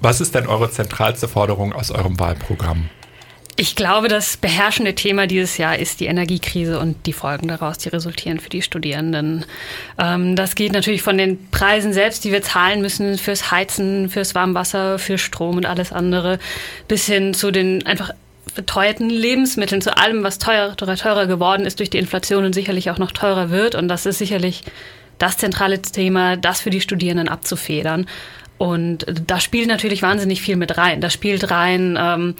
Was ist denn eure zentralste Forderung aus eurem Wahlprogramm? Ich glaube, das beherrschende Thema dieses Jahr ist die Energiekrise und die Folgen daraus, die resultieren für die Studierenden. Ähm, das geht natürlich von den Preisen selbst, die wir zahlen müssen fürs Heizen, fürs Warmwasser, für Strom und alles andere, bis hin zu den einfach beteuerten Lebensmitteln, zu allem, was teurer, teurer geworden ist durch die Inflation und sicherlich auch noch teurer wird. Und das ist sicherlich das zentrale Thema, das für die Studierenden abzufedern. Und da spielt natürlich wahnsinnig viel mit rein. Da spielt rein ähm,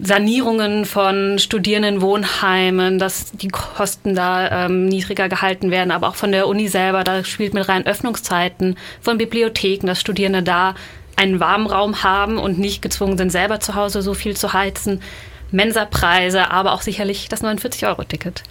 Sanierungen von Studierendenwohnheimen, dass die Kosten da ähm, niedriger gehalten werden, aber auch von der Uni selber. Da spielt mit rein Öffnungszeiten von Bibliotheken, dass Studierende da einen warmen Raum haben und nicht gezwungen sind, selber zu Hause so viel zu heizen. Mensapreise, aber auch sicherlich das 49-Euro-Ticket.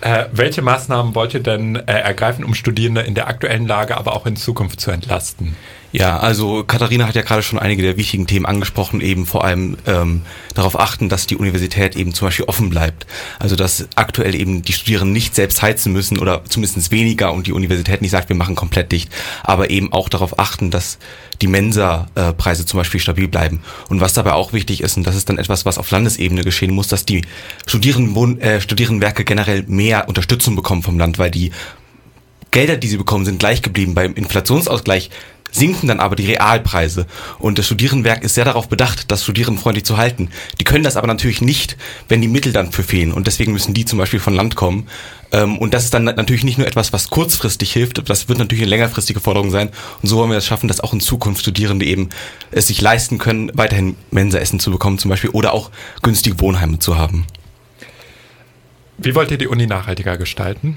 Äh, welche Maßnahmen wollt ihr denn äh, ergreifen, um Studierende in der aktuellen Lage, aber auch in Zukunft zu entlasten? Ja, also Katharina hat ja gerade schon einige der wichtigen Themen angesprochen, eben vor allem ähm, darauf achten, dass die Universität eben zum Beispiel offen bleibt. Also dass aktuell eben die Studierenden nicht selbst heizen müssen oder zumindest weniger und die Universität nicht sagt, wir machen komplett dicht, aber eben auch darauf achten, dass die Mensa-Preise zum Beispiel stabil bleiben. Und was dabei auch wichtig ist, und das ist dann etwas, was auf Landesebene geschehen muss, dass die Studierendenwohn äh, Studierendenwerke generell mehr Unterstützung bekommen vom Land, weil die Gelder, die sie bekommen, sind gleich geblieben. Beim Inflationsausgleich sinken dann aber die Realpreise. Und das Studierendenwerk ist sehr darauf bedacht, das studierendenfreundlich zu halten. Die können das aber natürlich nicht, wenn die Mittel dann für fehlen. Und deswegen müssen die zum Beispiel von Land kommen. Ähm, und das ist dann natürlich nicht nur etwas, was kurzfristig hilft, das wird natürlich eine längerfristige Forderung sein. Und so wollen wir es schaffen, dass auch in Zukunft Studierende eben es sich leisten können, weiterhin Mensaessen zu bekommen zum Beispiel oder auch günstige Wohnheime zu haben. Wie wollt ihr die Uni nachhaltiger gestalten?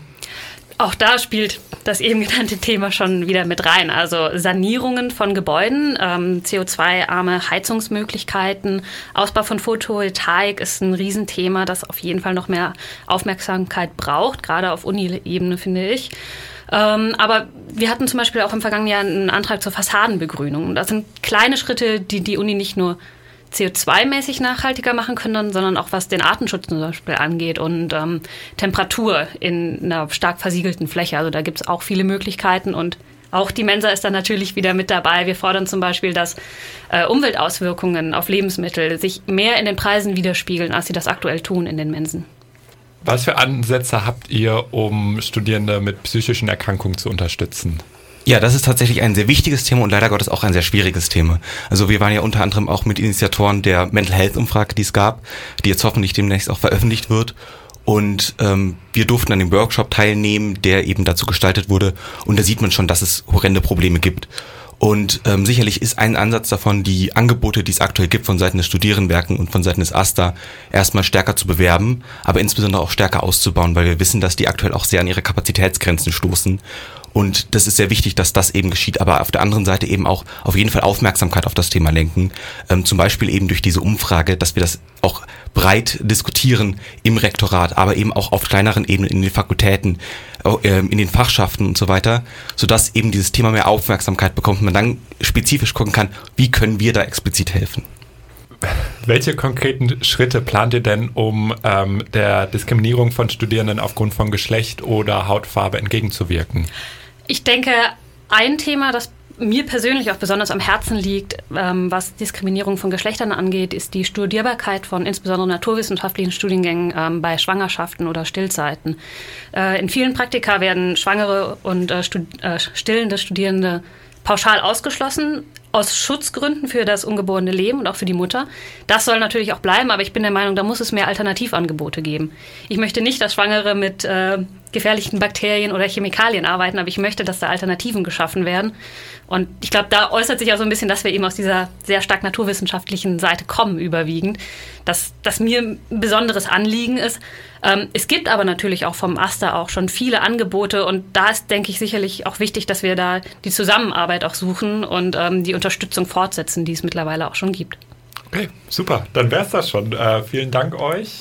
Auch da spielt das eben genannte Thema schon wieder mit rein. Also Sanierungen von Gebäuden, ähm, CO2-arme Heizungsmöglichkeiten, Ausbau von Photovoltaik ist ein Riesenthema, das auf jeden Fall noch mehr Aufmerksamkeit braucht, gerade auf Uni-Ebene, finde ich. Ähm, aber wir hatten zum Beispiel auch im vergangenen Jahr einen Antrag zur Fassadenbegrünung. Das sind kleine Schritte, die die Uni nicht nur CO2-mäßig nachhaltiger machen können, sondern auch was den Artenschutz zum Beispiel angeht und ähm, Temperatur in einer stark versiegelten Fläche. Also da gibt es auch viele Möglichkeiten und auch die Mensa ist dann natürlich wieder mit dabei. Wir fordern zum Beispiel, dass äh, Umweltauswirkungen auf Lebensmittel sich mehr in den Preisen widerspiegeln, als sie das aktuell tun in den Mensen. Was für Ansätze habt ihr, um Studierende mit psychischen Erkrankungen zu unterstützen? Ja, das ist tatsächlich ein sehr wichtiges Thema und leider Gottes auch ein sehr schwieriges Thema. Also wir waren ja unter anderem auch mit Initiatoren der Mental Health Umfrage, die es gab, die jetzt hoffentlich demnächst auch veröffentlicht wird. Und ähm, wir durften an dem Workshop teilnehmen, der eben dazu gestaltet wurde. Und da sieht man schon, dass es horrende Probleme gibt. Und ähm, sicherlich ist ein Ansatz davon, die Angebote, die es aktuell gibt von Seiten des Studierendenwerken und von Seiten des AStA, erstmal stärker zu bewerben, aber insbesondere auch stärker auszubauen, weil wir wissen, dass die aktuell auch sehr an ihre Kapazitätsgrenzen stoßen und das ist sehr wichtig, dass das eben geschieht, aber auf der anderen Seite eben auch auf jeden Fall Aufmerksamkeit auf das Thema lenken. Ähm, zum Beispiel eben durch diese Umfrage, dass wir das auch breit diskutieren im Rektorat, aber eben auch auf kleineren Ebenen in den Fakultäten, ähm, in den Fachschaften und so weiter, sodass eben dieses Thema mehr Aufmerksamkeit bekommt und man dann spezifisch gucken kann, wie können wir da explizit helfen. Welche konkreten Schritte plant ihr denn, um ähm, der Diskriminierung von Studierenden aufgrund von Geschlecht oder Hautfarbe entgegenzuwirken? Ich denke, ein Thema, das mir persönlich auch besonders am Herzen liegt, ähm, was Diskriminierung von Geschlechtern angeht, ist die Studierbarkeit von insbesondere naturwissenschaftlichen Studiengängen ähm, bei Schwangerschaften oder Stillzeiten. Äh, in vielen Praktika werden schwangere und äh, stud äh, stillende Studierende pauschal ausgeschlossen aus Schutzgründen für das ungeborene Leben und auch für die Mutter. Das soll natürlich auch bleiben, aber ich bin der Meinung, da muss es mehr Alternativangebote geben. Ich möchte nicht, dass Schwangere mit äh, gefährlichen Bakterien oder Chemikalien arbeiten, aber ich möchte, dass da Alternativen geschaffen werden. Und ich glaube, da äußert sich auch so ein bisschen, dass wir eben aus dieser sehr stark naturwissenschaftlichen Seite kommen, überwiegend, dass das mir ein besonderes Anliegen ist. Ähm, es gibt aber natürlich auch vom AStA auch schon viele Angebote und da ist, denke ich, sicherlich auch wichtig, dass wir da die Zusammenarbeit auch suchen und ähm, die Unterstützung fortsetzen, die es mittlerweile auch schon gibt. Okay, super. Dann wäre es das schon. Äh, vielen Dank euch